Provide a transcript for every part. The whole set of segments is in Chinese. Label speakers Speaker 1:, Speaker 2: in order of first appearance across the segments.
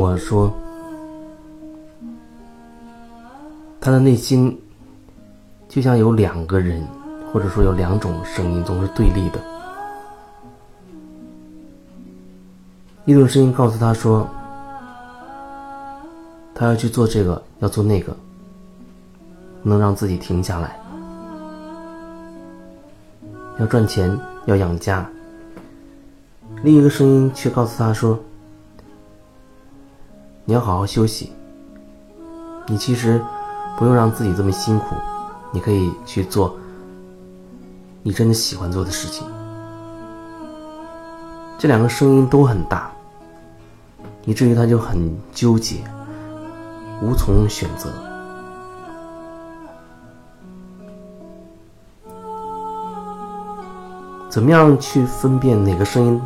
Speaker 1: 我说：“他的内心就像有两个人，或者说有两种声音，总是对立的。一种声音告诉他说，他要去做这个，要做那个，能让自己停下来，要赚钱，要养家。另一个声音却告诉他说。”你要好好休息。你其实不用让自己这么辛苦，你可以去做你真的喜欢做的事情。这两个声音都很大，以至于他就很纠结，无从选择。怎么样去分辨哪个声音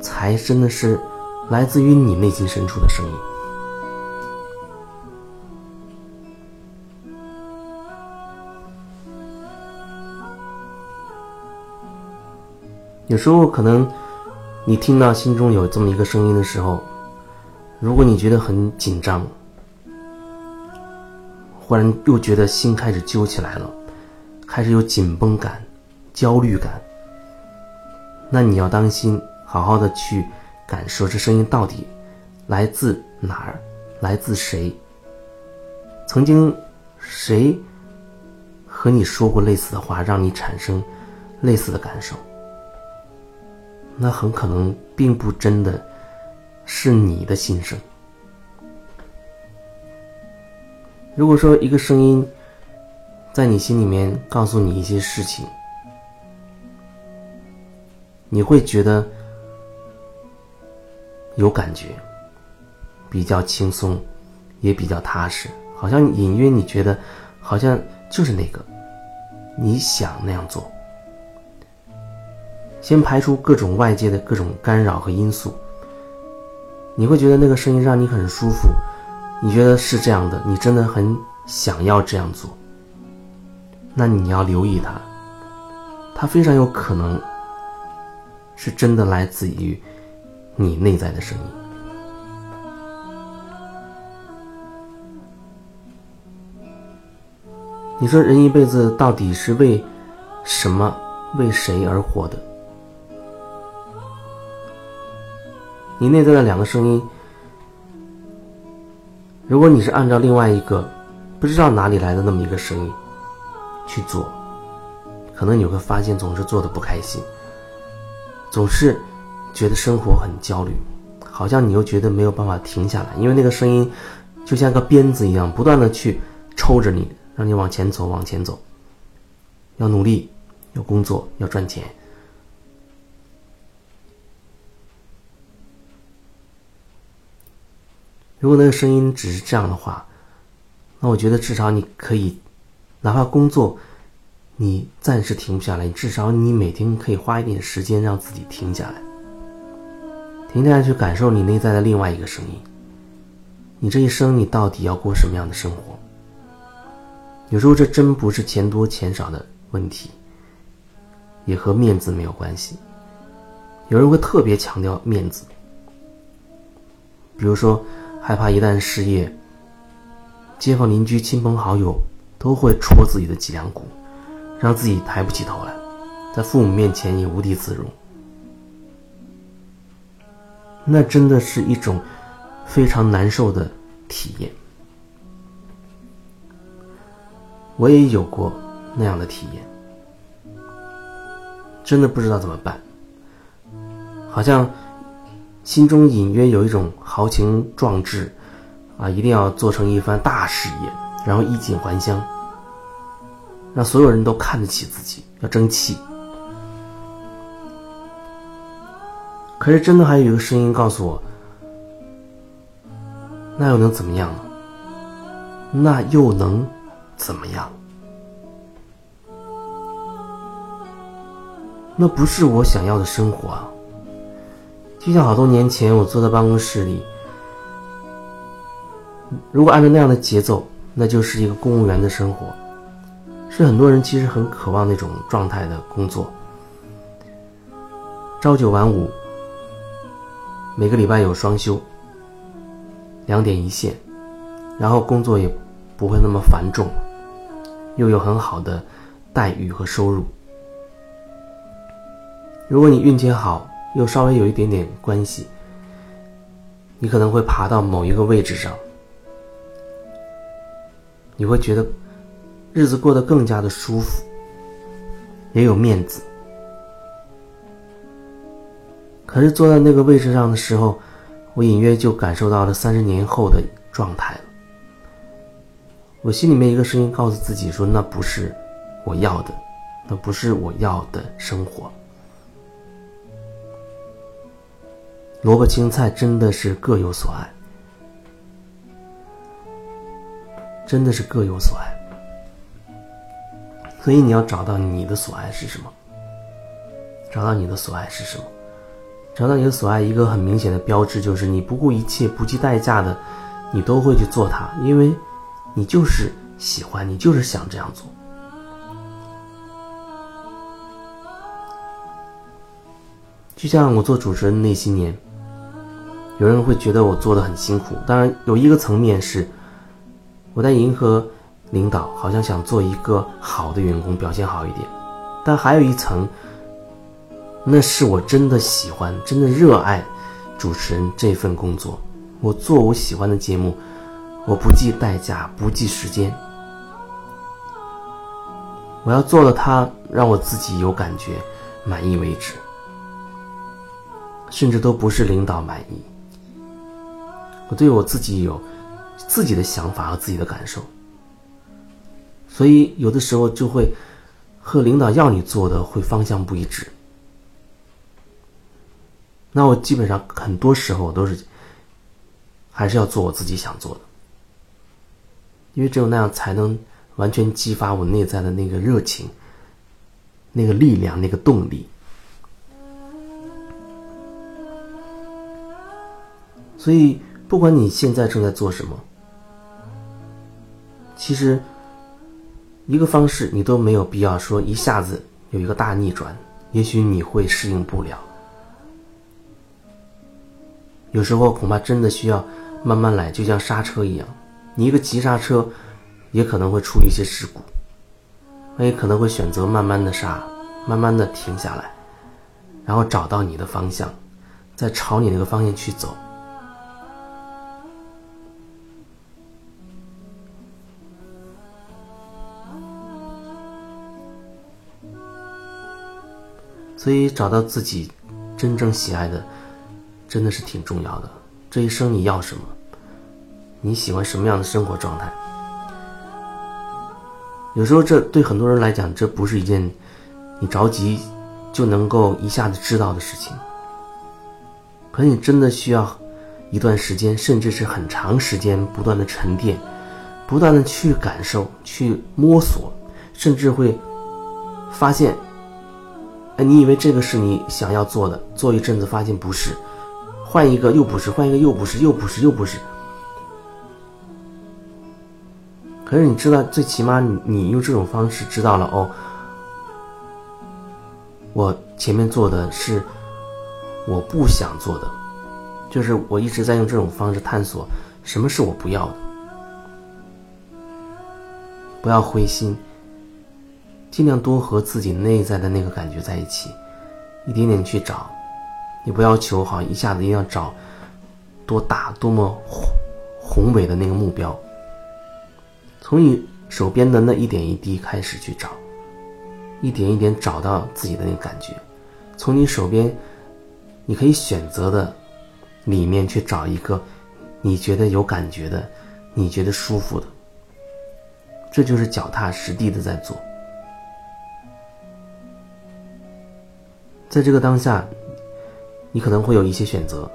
Speaker 1: 才真的是来自于你内心深处的声音？有时候可能，你听到心中有这么一个声音的时候，如果你觉得很紧张，忽然又觉得心开始揪起来了，开始有紧绷感、焦虑感，那你要当心，好好的去感受这声音到底来自哪儿，来自谁？曾经谁和你说过类似的话，让你产生类似的感受？那很可能并不真的是你的心声。如果说一个声音在你心里面告诉你一些事情，你会觉得有感觉，比较轻松，也比较踏实，好像隐约你觉得好像就是那个你想那样做。先排除各种外界的各种干扰和因素，你会觉得那个声音让你很舒服，你觉得是这样的，你真的很想要这样做。那你要留意它，它非常有可能是真的来自于你内在的声音。你说人一辈子到底是为什么、为谁而活的？你内在的两个声音，如果你是按照另外一个不知道哪里来的那么一个声音去做，可能你会发现总是做的不开心，总是觉得生活很焦虑，好像你又觉得没有办法停下来，因为那个声音就像个鞭子一样，不断的去抽着你，让你往前走，往前走，要努力，要工作，要赚钱。如果那个声音只是这样的话，那我觉得至少你可以，哪怕工作，你暂时停不下来，你至少你每天可以花一点时间让自己停下来，停下来去感受你内在的另外一个声音。你这一生你到底要过什么样的生活？有时候这真不是钱多钱少的问题，也和面子没有关系。有人会特别强调面子，比如说。害怕一旦失业，街坊邻居、亲朋好友都会戳自己的脊梁骨，让自己抬不起头来，在父母面前也无地自容。那真的是一种非常难受的体验。我也有过那样的体验，真的不知道怎么办，好像。心中隐约有一种豪情壮志，啊，一定要做成一番大事业，然后衣锦还乡，让所有人都看得起自己，要争气。可是，真的还有一个声音告诉我：那又能怎么样呢？那又能怎么样？那不是我想要的生活啊！就像好多年前，我坐在办公室里，如果按照那样的节奏，那就是一个公务员的生活，是很多人其实很渴望那种状态的工作。朝九晚五，每个礼拜有双休，两点一线，然后工作也不会那么繁重，又有很好的待遇和收入。如果你运气好，又稍微有一点点关系，你可能会爬到某一个位置上，你会觉得日子过得更加的舒服，也有面子。可是坐在那个位置上的时候，我隐约就感受到了三十年后的状态了。我心里面一个声音告诉自己说：“那不是我要的，那不是我要的生活。”萝卜青菜真的是各有所爱，真的是各有所爱。所以你要找到你的所爱是什么？找到你的所爱是什么？找到你的所爱，一个很明显的标志就是你不顾一切、不计代价的，你都会去做它，因为，你就是喜欢，你就是想这样做。就像我做主持人那些年，有人会觉得我做的很辛苦。当然，有一个层面是，我在迎合领导，好像想做一个好的员工，表现好一点。但还有一层。那是我真的喜欢，真的热爱主持人这份工作。我做我喜欢的节目，我不计代价，不计时间。我要做了它，让我自己有感觉，满意为止。甚至都不是领导满意，我对我自己有自己的想法和自己的感受。所以有的时候就会和领导要你做的会方向不一致。那我基本上很多时候都是，还是要做我自己想做的，因为只有那样才能完全激发我内在的那个热情、那个力量、那个动力。所以，不管你现在正在做什么，其实一个方式你都没有必要说一下子有一个大逆转，也许你会适应不了。有时候恐怕真的需要慢慢来，就像刹车一样，你一个急刹车，也可能会出一些事故，那也可能会选择慢慢的刹，慢慢的停下来，然后找到你的方向，再朝你那个方向去走。所以找到自己真正喜爱的。真的是挺重要的。这一生你要什么？你喜欢什么样的生活状态？有时候这对很多人来讲，这不是一件你着急就能够一下子知道的事情。可你真的需要一段时间，甚至是很长时间，不断的沉淀，不断的去感受、去摸索，甚至会发现，你以为这个是你想要做的，做一阵子发现不是。换一个又不是，换一个又不是，又不是，又不是。可是你知道，最起码你你用这种方式知道了哦，我前面做的是我不想做的，就是我一直在用这种方式探索什么是我不要的。不要灰心，尽量多和自己内在的那个感觉在一起，一点点去找。你不要求好，一下子一定要找多大、多么宏宏伟的那个目标。从你手边的那一点一滴开始去找，一点一点找到自己的那个感觉。从你手边你可以选择的里面去找一个你觉得有感觉的、你觉得舒服的。这就是脚踏实地的在做。在这个当下。你可能会有一些选择，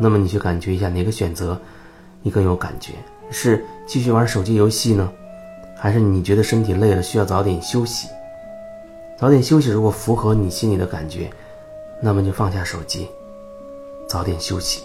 Speaker 1: 那么你去感觉一下哪个选择你更有感觉？是继续玩手机游戏呢，还是你觉得身体累了需要早点休息？早点休息如果符合你心里的感觉，那么就放下手机，早点休息。